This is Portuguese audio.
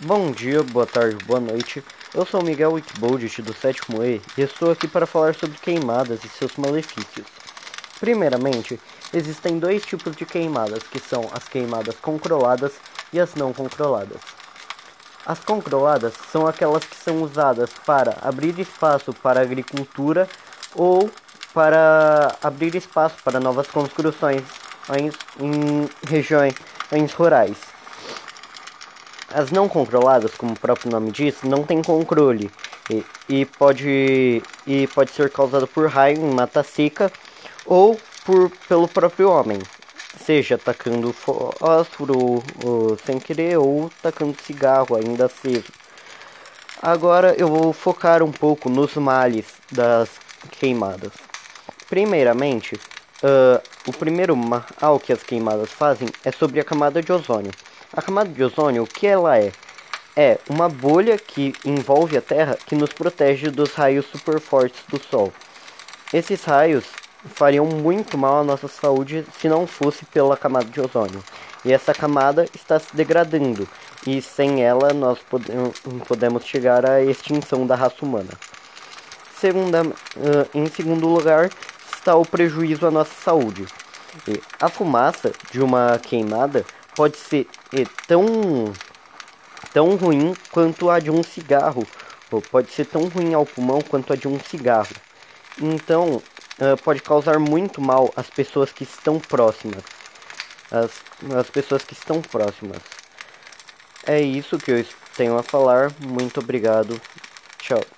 Bom dia, boa tarde, boa noite. Eu sou Miguel Wickbold do sétimo E e estou aqui para falar sobre queimadas e seus malefícios. Primeiramente, existem dois tipos de queimadas, que são as queimadas controladas e as não controladas. As controladas são aquelas que são usadas para abrir espaço para agricultura ou para abrir espaço para novas construções em regiões rurais. As não controladas, como o próprio nome diz, não tem controle e, e, pode, e pode ser causada por raio em mata seca ou por, pelo próprio homem, seja atacando fósforo ou, sem querer ou atacando cigarro ainda aceso. Agora eu vou focar um pouco nos males das queimadas. Primeiramente, uh, o primeiro mal que as queimadas fazem é sobre a camada de ozônio. A camada de ozônio, o que ela é? É uma bolha que envolve a Terra que nos protege dos raios super fortes do Sol. Esses raios fariam muito mal à nossa saúde se não fosse pela camada de ozônio. E essa camada está se degradando, e sem ela nós podemos chegar à extinção da raça humana. Segunda, em segundo lugar, está o prejuízo à nossa saúde. E a fumaça de uma queimada pode ser tão, tão ruim quanto a de um cigarro, ou pode ser tão ruim ao pulmão quanto a de um cigarro. Então, uh, pode causar muito mal às pessoas que estão próximas. As, as pessoas que estão próximas. É isso que eu tenho a falar. Muito obrigado. Tchau.